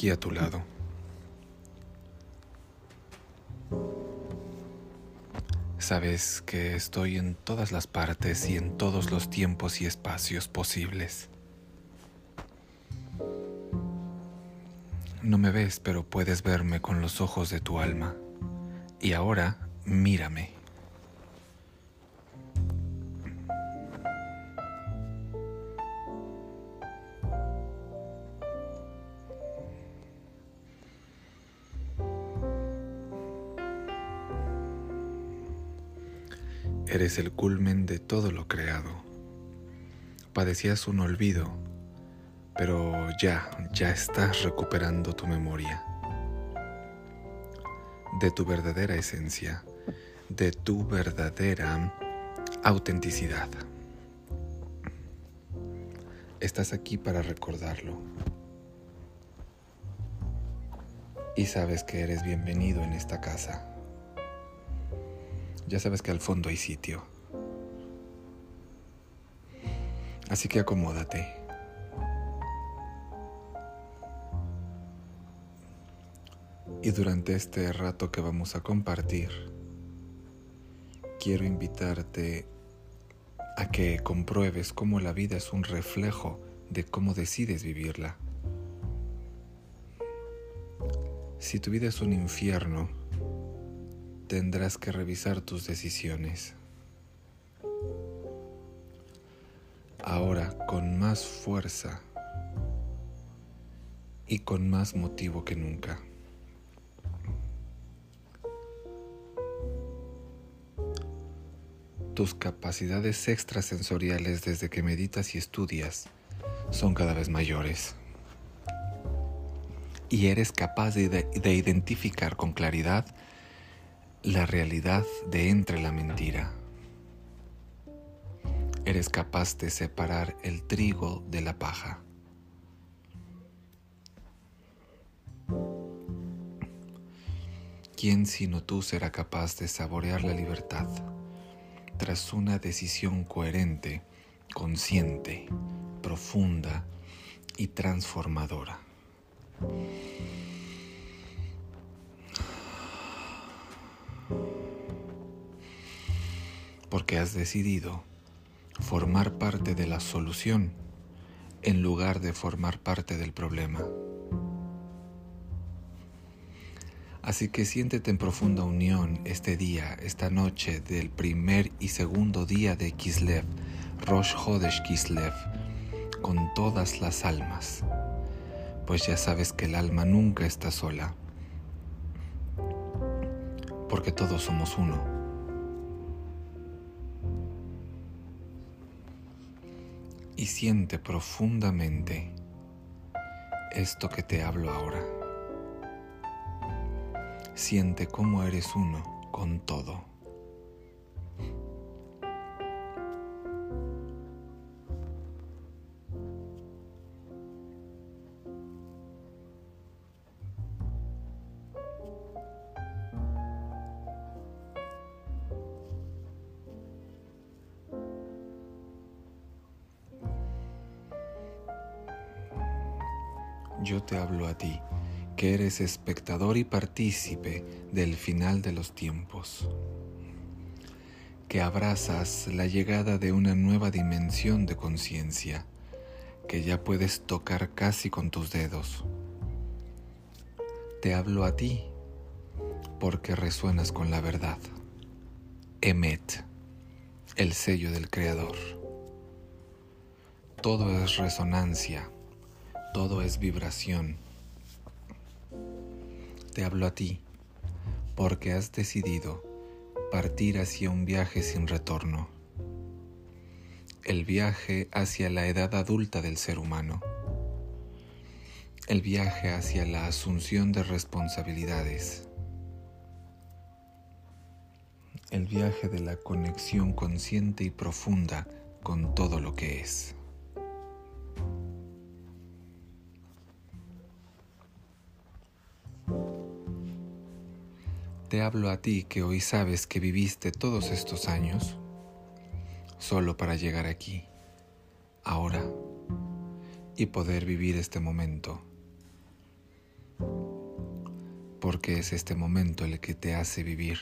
aquí a tu lado. Sabes que estoy en todas las partes y en todos los tiempos y espacios posibles. No me ves, pero puedes verme con los ojos de tu alma. Y ahora mírame. Eres el culmen de todo lo creado. Padecías un olvido, pero ya, ya estás recuperando tu memoria de tu verdadera esencia, de tu verdadera autenticidad. Estás aquí para recordarlo. Y sabes que eres bienvenido en esta casa. Ya sabes que al fondo hay sitio. Así que acomódate. Y durante este rato que vamos a compartir, quiero invitarte a que compruebes cómo la vida es un reflejo de cómo decides vivirla. Si tu vida es un infierno, tendrás que revisar tus decisiones. Ahora con más fuerza y con más motivo que nunca. Tus capacidades extrasensoriales desde que meditas y estudias son cada vez mayores. Y eres capaz de, de identificar con claridad la realidad de entre la mentira. Eres capaz de separar el trigo de la paja. ¿quién sino tú será capaz de saborear la libertad tras una decisión coherente, consciente, profunda y transformadora? Porque has decidido formar parte de la solución en lugar de formar parte del problema. Así que siéntete en profunda unión este día, esta noche del primer y segundo día de Kislev, Rosh Hodesh Kislev, con todas las almas, pues ya sabes que el alma nunca está sola, porque todos somos uno. Y siente profundamente esto que te hablo ahora. Siente cómo eres uno con todo. Yo te hablo a ti, que eres espectador y partícipe del final de los tiempos, que abrazas la llegada de una nueva dimensión de conciencia, que ya puedes tocar casi con tus dedos. Te hablo a ti porque resuenas con la verdad. Emet, el sello del Creador. Todo es resonancia todo es vibración. Te hablo a ti porque has decidido partir hacia un viaje sin retorno, el viaje hacia la edad adulta del ser humano, el viaje hacia la asunción de responsabilidades, el viaje de la conexión consciente y profunda con todo lo que es. Te hablo a ti que hoy sabes que viviste todos estos años solo para llegar aquí, ahora, y poder vivir este momento. Porque es este momento el que te hace vivir.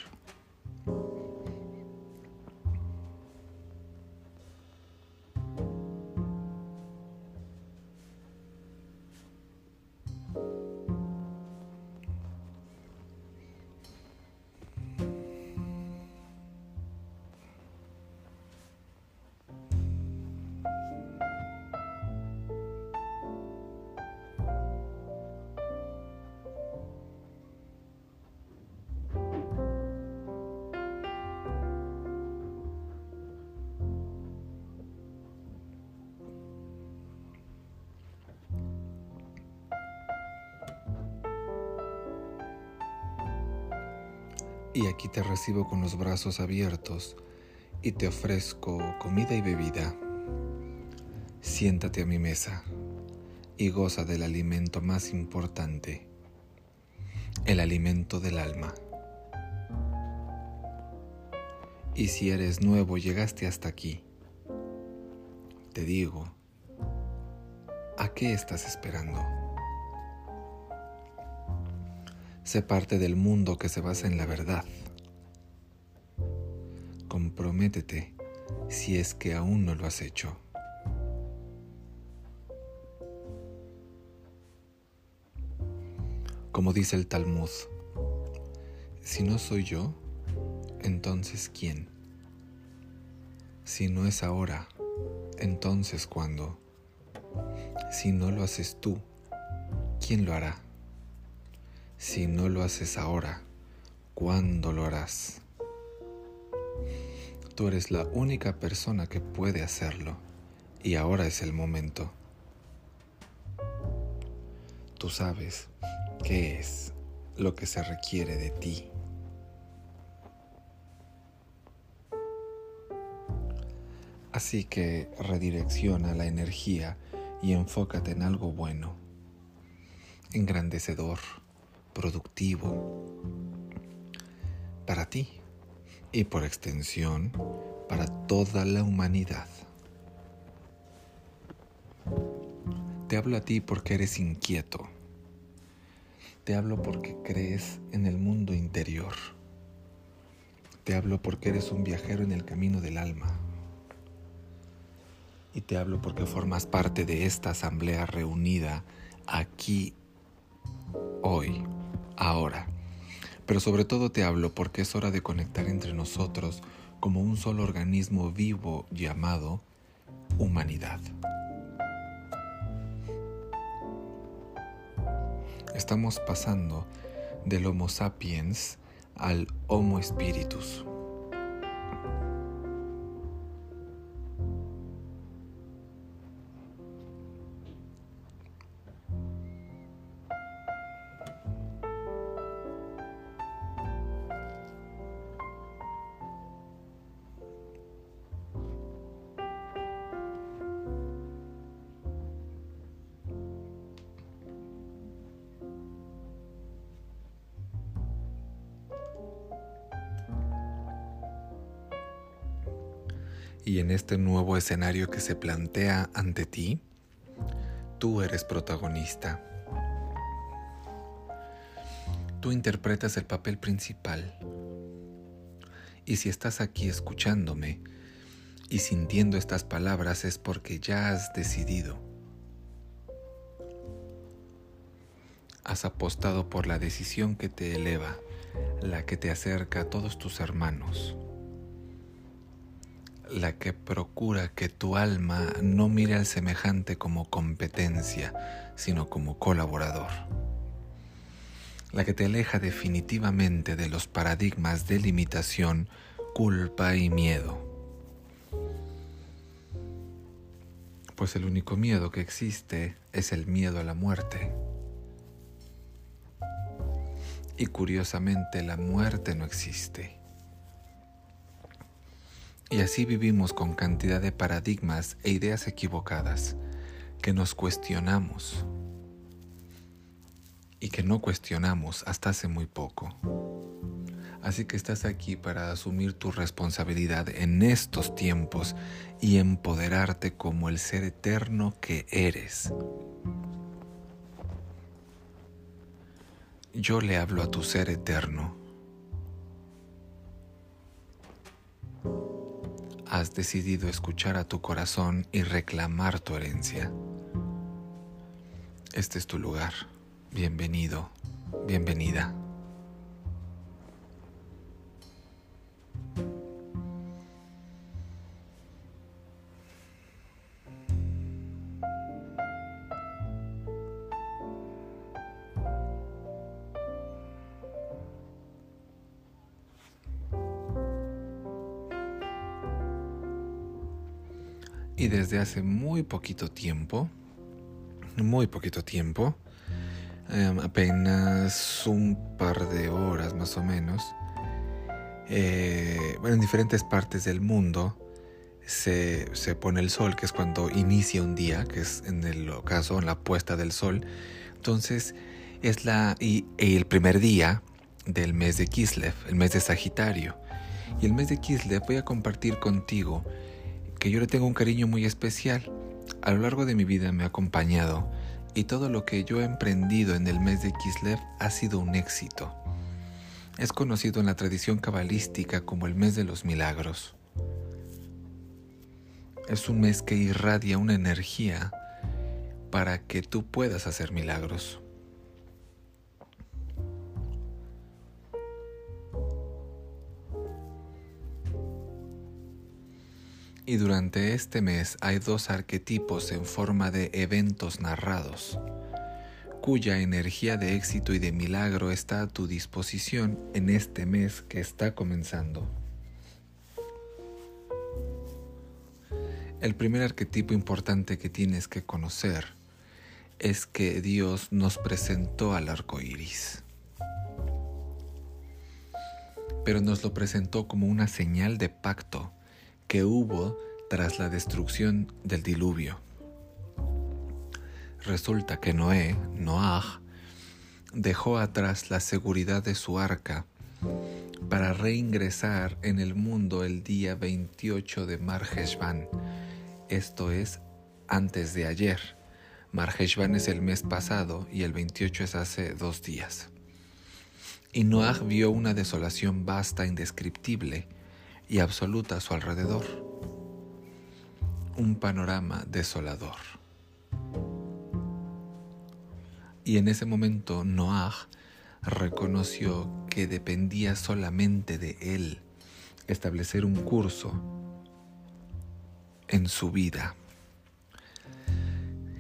Y aquí te recibo con los brazos abiertos y te ofrezco comida y bebida. Siéntate a mi mesa y goza del alimento más importante, el alimento del alma. Y si eres nuevo, llegaste hasta aquí, te digo, ¿a qué estás esperando? Sé parte del mundo que se basa en la verdad. Comprométete si es que aún no lo has hecho. Como dice el Talmud, si no soy yo, entonces ¿quién? Si no es ahora, entonces ¿cuándo? Si no lo haces tú, ¿quién lo hará? Si no lo haces ahora, ¿cuándo lo harás? Tú eres la única persona que puede hacerlo y ahora es el momento. Tú sabes qué es lo que se requiere de ti. Así que redirecciona la energía y enfócate en algo bueno, engrandecedor productivo, para ti y por extensión para toda la humanidad. Te hablo a ti porque eres inquieto. Te hablo porque crees en el mundo interior. Te hablo porque eres un viajero en el camino del alma. Y te hablo porque formas parte de esta asamblea reunida aquí, hoy, ahora. Pero sobre todo te hablo porque es hora de conectar entre nosotros como un solo organismo vivo llamado humanidad. Estamos pasando del Homo sapiens al Homo spiritus. Este nuevo escenario que se plantea ante ti, tú eres protagonista. Tú interpretas el papel principal. Y si estás aquí escuchándome y sintiendo estas palabras es porque ya has decidido. Has apostado por la decisión que te eleva, la que te acerca a todos tus hermanos la que procura que tu alma no mire al semejante como competencia, sino como colaborador. La que te aleja definitivamente de los paradigmas de limitación, culpa y miedo. Pues el único miedo que existe es el miedo a la muerte. Y curiosamente la muerte no existe. Y así vivimos con cantidad de paradigmas e ideas equivocadas que nos cuestionamos y que no cuestionamos hasta hace muy poco. Así que estás aquí para asumir tu responsabilidad en estos tiempos y empoderarte como el ser eterno que eres. Yo le hablo a tu ser eterno has decidido escuchar a tu corazón y reclamar tu herencia. Este es tu lugar. Bienvenido, bienvenida. Y desde hace muy poquito tiempo, muy poquito tiempo, em, apenas un par de horas más o menos, eh, en diferentes partes del mundo se, se, pone el sol, que es cuando inicia un día, que es en el caso en la puesta del sol. Entonces es la y, el primer día del mes de Kislev, el mes de Sagitario. Y el mes de Kislev voy a compartir contigo que yo le tengo un cariño muy especial. A lo largo de mi vida me ha acompañado y todo lo que yo he emprendido en el mes de Kislev ha sido un éxito. Es conocido en la tradición cabalística como el mes de los milagros. Es un mes que irradia una energía para que tú puedas hacer milagros. Y durante este mes hay dos arquetipos en forma de eventos narrados, cuya energía de éxito y de milagro está a tu disposición en este mes que está comenzando. El primer arquetipo importante que tienes que conocer es que Dios nos presentó al arco iris. Pero nos lo presentó como una señal de pacto que hubo tras la destrucción del diluvio. Resulta que Noé, Noah, dejó atrás la seguridad de su arca para reingresar en el mundo el día 28 de Marheshvan, esto es antes de ayer. Marheshvan es el mes pasado y el 28 es hace dos días. Y Noah vio una desolación vasta, indescriptible y absoluta a su alrededor. Un panorama desolador. Y en ese momento Noah reconoció que dependía solamente de él establecer un curso en su vida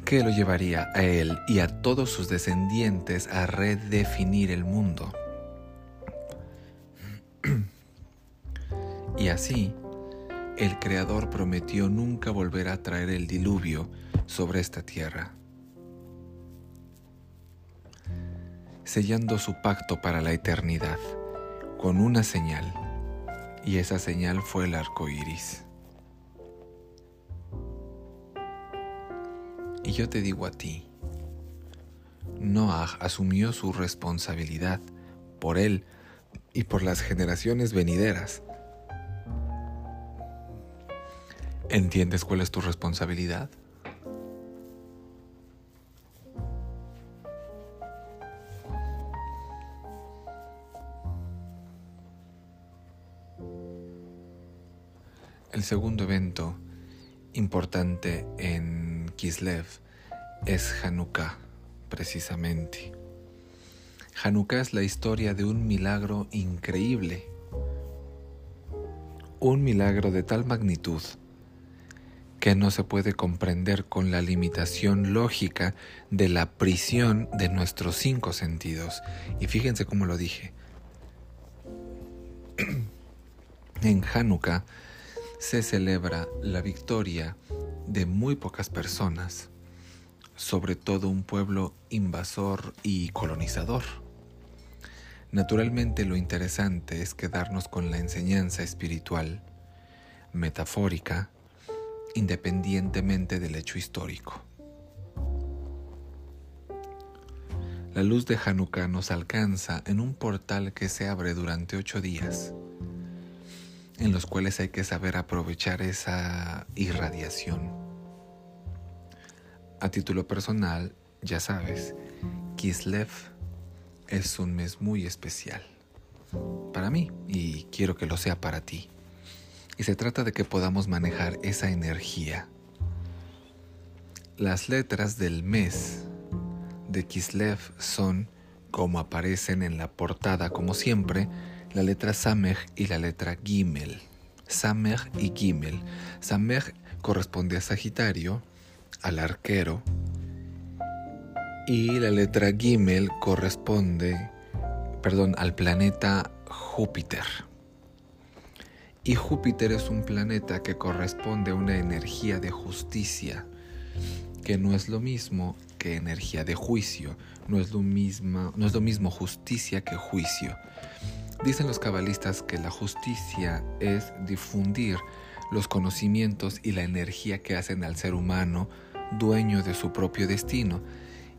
que lo llevaría a él y a todos sus descendientes a redefinir el mundo. Y así, el Creador prometió nunca volver a traer el diluvio sobre esta tierra. sellando su pacto para la eternidad con una señal, y esa señal fue el arco iris. Y yo te digo a ti, Noah asumió su responsabilidad por él y por las generaciones venideras. ¿Entiendes cuál es tu responsabilidad? El segundo evento importante en Kislev es Hanukkah, precisamente. Hanukkah es la historia de un milagro increíble, un milagro de tal magnitud que no se puede comprender con la limitación lógica de la prisión de nuestros cinco sentidos. Y fíjense cómo lo dije. en Hanukkah se celebra la victoria de muy pocas personas, sobre todo un pueblo invasor y colonizador. Naturalmente lo interesante es quedarnos con la enseñanza espiritual, metafórica, independientemente del hecho histórico. La luz de Hanukkah nos alcanza en un portal que se abre durante ocho días en los cuales hay que saber aprovechar esa irradiación. A título personal, ya sabes, Kislev es un mes muy especial para mí y quiero que lo sea para ti. Y se trata de que podamos manejar esa energía. Las letras del mes de Kislev son, como aparecen en la portada como siempre, la letra Samej y la letra Gimel. Samej y Gimel. Samej corresponde a Sagitario, al arquero, y la letra Gimel corresponde, perdón, al planeta Júpiter. Y Júpiter es un planeta que corresponde a una energía de justicia, que no es lo mismo que energía de juicio, no es lo mismo, no es lo mismo justicia que juicio. Dicen los cabalistas que la justicia es difundir los conocimientos y la energía que hacen al ser humano dueño de su propio destino.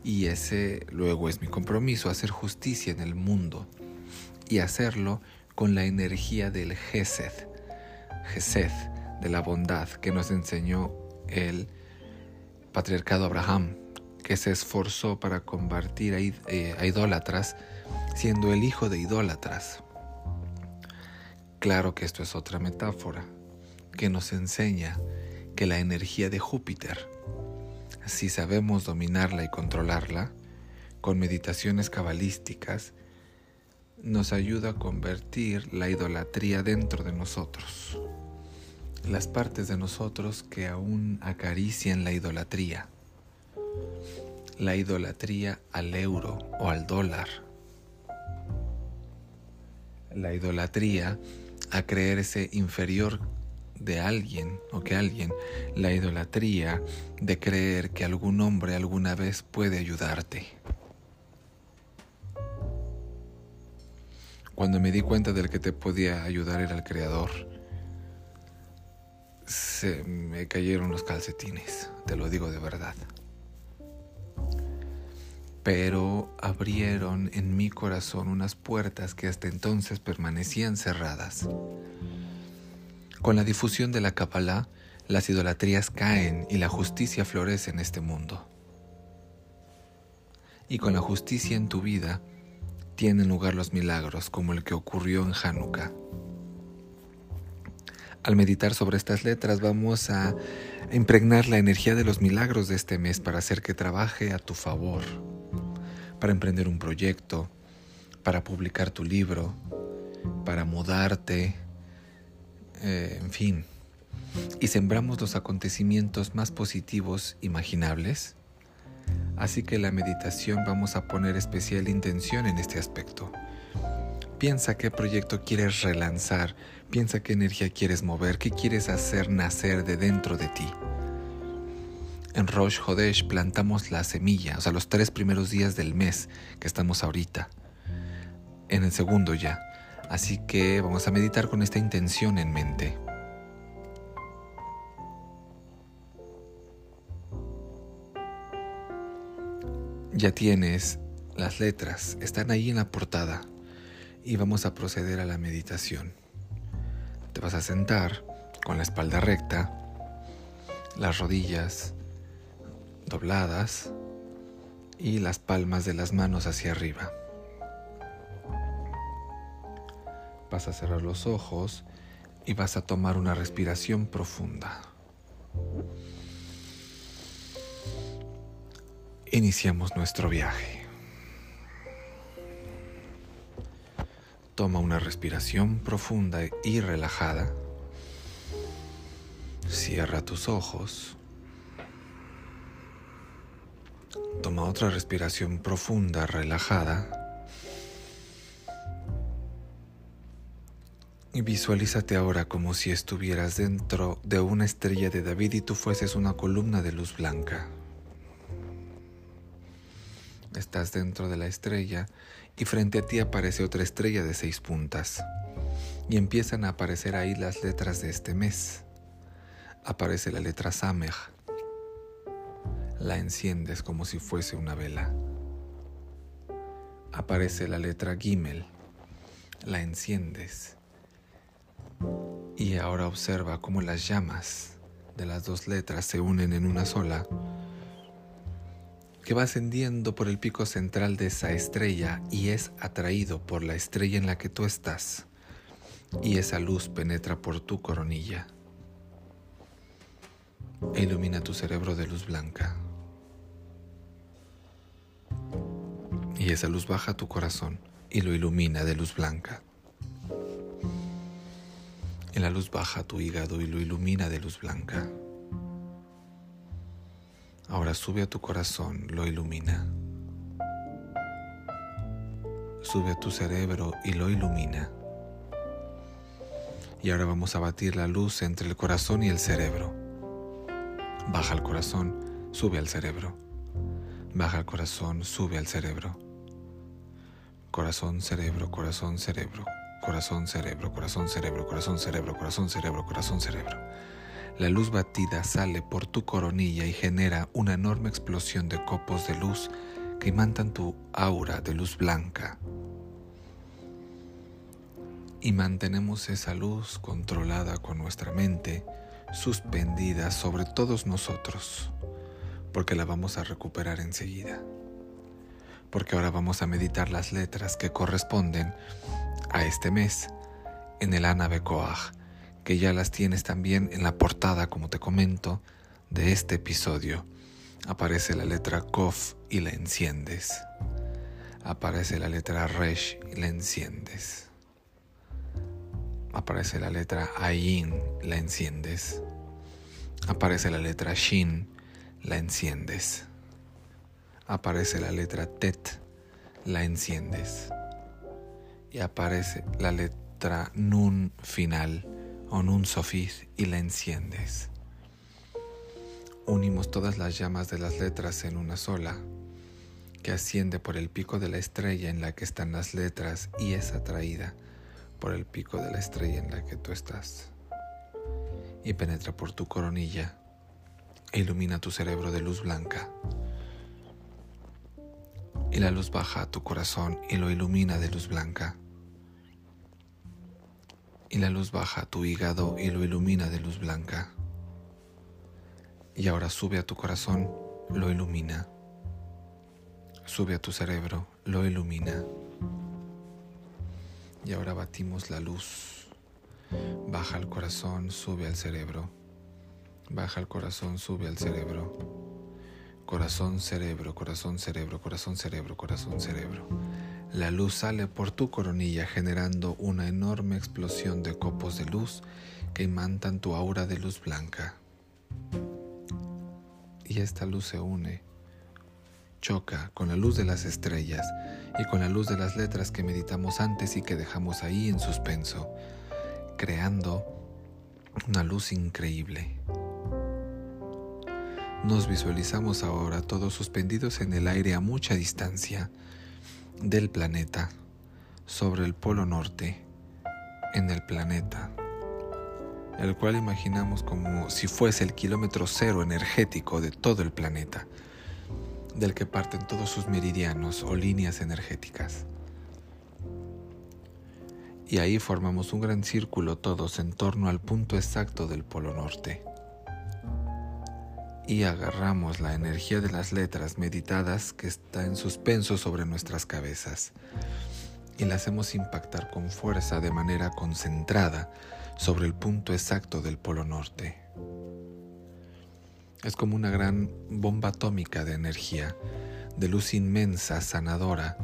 Y ese luego es mi compromiso, hacer justicia en el mundo y hacerlo con la energía del Gesed, De la bondad que nos enseñó el patriarcado Abraham, que se esforzó para convertir eh, a idólatras, siendo el hijo de idólatras. Claro que esto es otra metáfora que nos enseña que la energía de Júpiter, si sabemos dominarla y controlarla, con meditaciones cabalísticas, nos ayuda a convertir la idolatría dentro de nosotros, las partes de nosotros que aún acarician la idolatría, la idolatría al euro o al dólar, la idolatría a creerse inferior de alguien o que alguien, la idolatría de creer que algún hombre alguna vez puede ayudarte. Cuando me di cuenta del que te podía ayudar era el Creador, se me cayeron los calcetines, te lo digo de verdad. pero abrieron en mi corazón unas puertas que hasta entonces permanecían cerradas. Con la difusión de la Kabbalah, las idolatrías caen y la justicia florece en este mundo. Y con la justicia en tu vida tienen lugar los milagros como el que ocurrió en Hanukkah. Al meditar sobre estas letras vamos a impregnar la energía de los milagros de este mes para hacer que trabaje a tu favor, para emprender un proyecto, para publicar tu libro, para mudarte, eh, en fin. Y sembramos los acontecimientos más positivos imaginables. Así que la meditación vamos a poner especial intención en este aspecto. Piensa qué proyecto quieres relanzar, piensa qué energía quieres mover, qué quieres hacer nacer de dentro de ti. En Rosh Hodesh plantamos la semilla, o sea, los tres primeros días del mes que estamos ahorita. En el segundo ya. Así que vamos a meditar con esta intención en mente. Ya tienes las letras, están ahí en la portada y vamos a proceder a la meditación. Te vas a sentar con la espalda recta, las rodillas dobladas y las palmas de las manos hacia arriba. Vas a cerrar los ojos y vas a tomar una respiración profunda. Iniciamos nuestro viaje. Toma una respiración profunda y relajada. Cierra tus ojos. Toma otra respiración profunda, relajada. Y visualízate ahora como si estuvieras dentro de una estrella de David y tú fueses una columna de luz blanca. Estás dentro de la estrella y frente a ti aparece otra estrella de seis puntas. Y empiezan a aparecer ahí las letras de este mes. Aparece la letra Samech. La enciendes como si fuese una vela. Aparece la letra Gimel. La enciendes. Y ahora observa cómo las llamas de las dos letras se unen en una sola que va ascendiendo por el pico central de esa estrella y es atraído por la estrella en la que tú estás, y esa luz penetra por tu coronilla e ilumina tu cerebro de luz blanca. Y esa luz baja tu corazón y lo ilumina de luz blanca. Y la luz baja tu hígado y lo ilumina de luz blanca. Ahora sube a tu corazón, lo ilumina. Sube a tu cerebro y lo ilumina. Y ahora vamos a batir la luz entre el corazón y el cerebro. Baja al corazón, sube al cerebro. Baja al corazón, sube al cerebro. Corazón, cerebro, corazón, cerebro. Corazón, cerebro, corazón, cerebro, corazón, cerebro, corazón, cerebro, corazón, cerebro. La luz batida sale por tu coronilla y genera una enorme explosión de copos de luz que imantan tu aura de luz blanca. Y mantenemos esa luz controlada con nuestra mente, suspendida sobre todos nosotros, porque la vamos a recuperar enseguida. Porque ahora vamos a meditar las letras que corresponden a este mes en el Anabe que ya las tienes también en la portada, como te comento, de este episodio. Aparece la letra Kof y la enciendes. Aparece la letra Resh y la enciendes. Aparece la letra Ayin, la enciendes. Aparece la letra Shin, la enciendes. Aparece la letra Tet, la enciendes. Y aparece la letra Nun final, o un sofis y la enciendes. Unimos todas las llamas de las letras en una sola, que asciende por el pico de la estrella en la que están las letras y es atraída por el pico de la estrella en la que tú estás. Y penetra por tu coronilla e ilumina tu cerebro de luz blanca. y la luz baja a tu corazón y lo ilumina de luz blanca. Y la luz baja a tu hígado y lo ilumina de luz blanca. Y ahora sube a tu corazón, lo ilumina. Sube a tu cerebro, lo ilumina. Y ahora batimos la luz. Baja al corazón, sube al cerebro. Baja al corazón, sube al cerebro corazón, cerebro, corazón, cerebro, corazón, cerebro, corazón, cerebro. La luz sale por tu coronilla generando una enorme explosión de copos de luz que imantan tu aura de luz blanca. Y esta luz se une, choca con la luz de las estrellas y con la luz de las letras que meditamos antes y que dejamos ahí en suspenso, creando una luz increíble. Nos visualizamos ahora todos suspendidos en el aire a mucha distancia del planeta, sobre el polo norte, en el planeta, el cual imaginamos como si fuese el kilómetro cero energético de todo el planeta, del que parten todos sus meridianos o líneas energéticas. Y ahí formamos un gran círculo todos en torno al punto exacto del polo norte y agarramos la energía de las letras meditadas que está en suspenso sobre nuestras cabezas y la hacemos impactar con fuerza de manera concentrada sobre el punto exacto del polo norte. Es como una gran bomba atómica de energía, de luz inmensa, sanadora,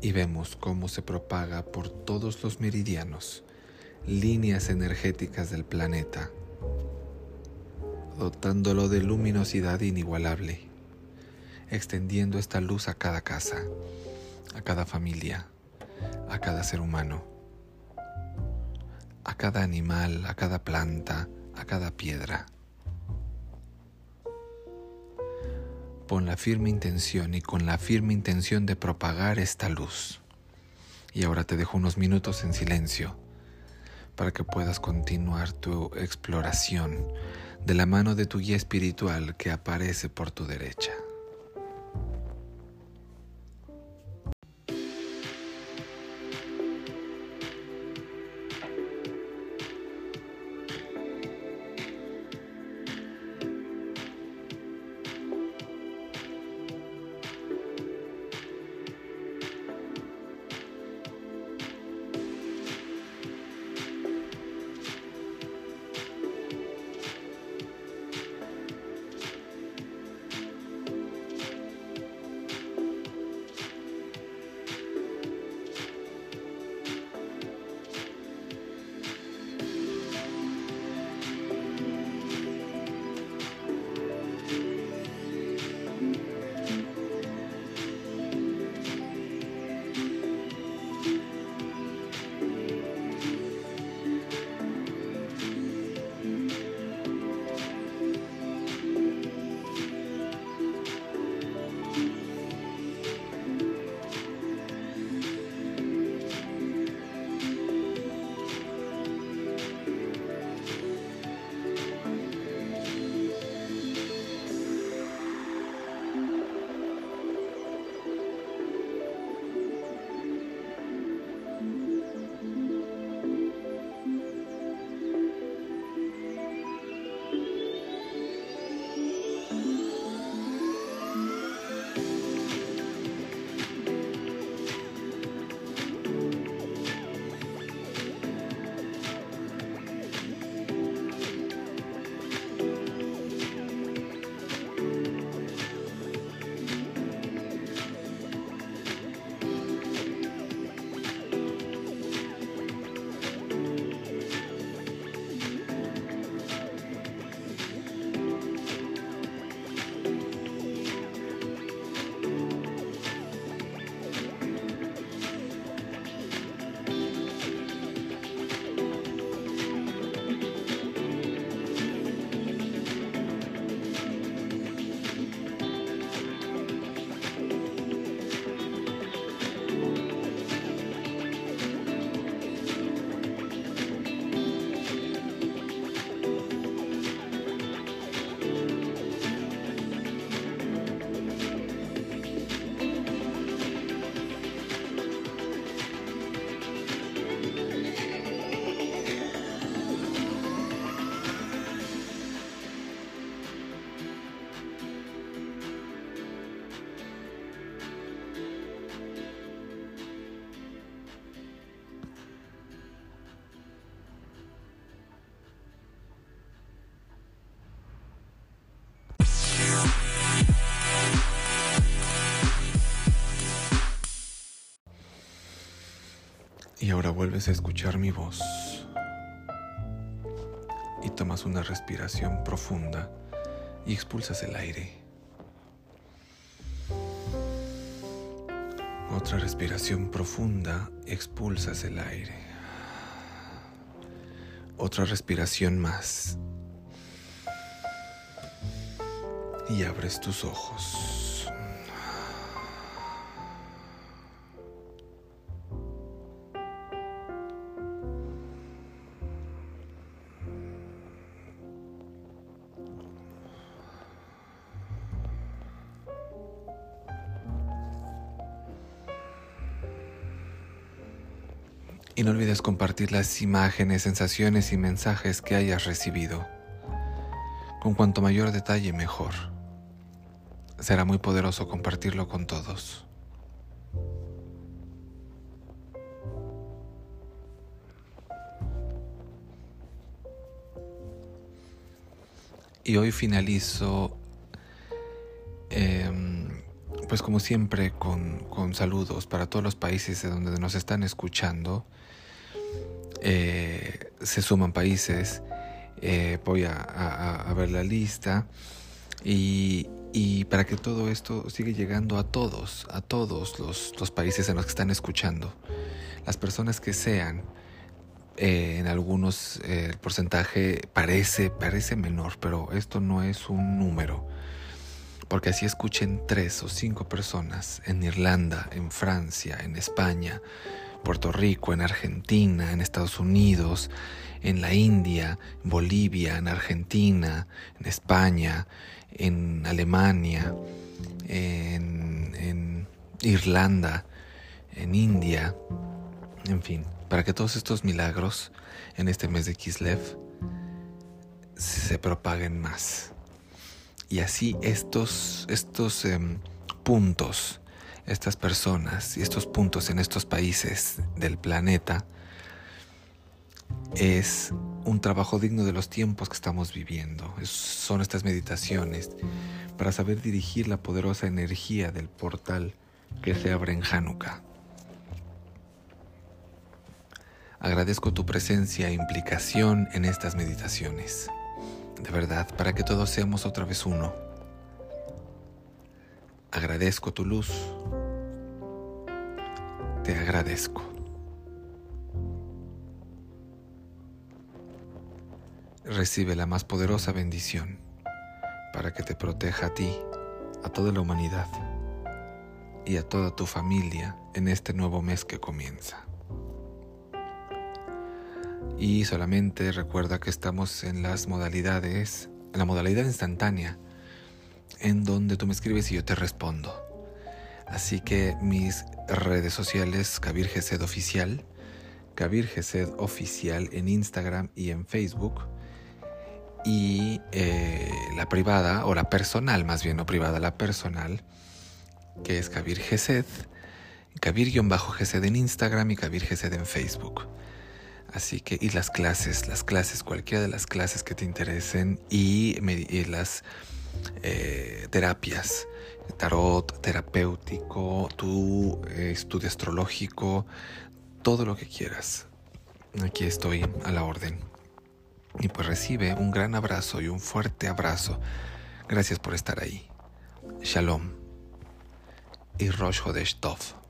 y vemos cómo se propaga por todos los meridianos, líneas energéticas del planeta dotándolo de luminosidad inigualable, extendiendo esta luz a cada casa, a cada familia, a cada ser humano, a cada animal, a cada planta, a cada piedra. Con la firme intención y con la firme intención de propagar esta luz. Y ahora te dejo unos minutos en silencio para que puedas continuar tu exploración de la mano de tu guía espiritual que aparece por tu derecha. Ahora vuelves a escuchar mi voz. Y tomas una respiración profunda y expulsas el aire. Otra respiración profunda, expulsas el aire. Otra respiración más. Y abres tus ojos. Y no olvides compartir las imágenes, sensaciones y mensajes que hayas recibido. Con cuanto mayor detalle, mejor. Será muy poderoso compartirlo con todos. Y hoy finalizo, pues como siempre, con, con saludos para todos los países de donde nos están escuchando. Eh, se suman países, eh, voy a, ver la lista. Y, para que todo esto siga llegando a todos, a todos los, países en los que están escuchando, las personas que sean, eh, en algunos el porcentaje parece, parece menor, pero esto no es un número. Porque así escuchen tres o cinco personas en Irlanda, en Francia, en España, Puerto Rico, en Argentina, en Estados Unidos, en la India, Bolivia, en Argentina, en España, en Alemania, en, en Irlanda, en India, en fin, para que todos estos milagros en este mes de Kislev se propaguen más. Y así estos, estos em, puntos estas personas y estos puntos en estos países del planeta es un trabajo digno de los tiempos que estamos viviendo. son estas meditaciones para saber dirigir la poderosa energía del portal que se abre en Hanukkah. Agradezco tu presencia e implicación en estas meditaciones. De verdad, para que todos seamos otra vez uno. Agradezco tu luz. Te agradezco. Recibe la más poderosa bendición para que te proteja a ti, a toda la humanidad y a toda tu familia en este nuevo mes que comienza. Y solamente recuerda que estamos en las modalidades, en la modalidad instantánea, en donde tú me escribes y yo te respondo. Así que mis redes sociales, Kabir Gesed Oficial, Kabir Gesed Oficial en Instagram y en Facebook. Y eh, la privada, o la personal más bien, no privada, la personal, que es Kabir Gesed, Kabir-Gesed en Instagram y Kabir Gesed en Facebook. Así que, y las clases, las clases, cualquiera de las clases que te interesen y, las eh, terapias, tarot terapéutico, tu estudio astrológico, todo lo que quieras. Aquí estoy a la orden. Y pues recibe un gran abrazo y un fuerte abrazo. Gracias por estar ahí. Shalom. Y Rosh Hodesh Tov.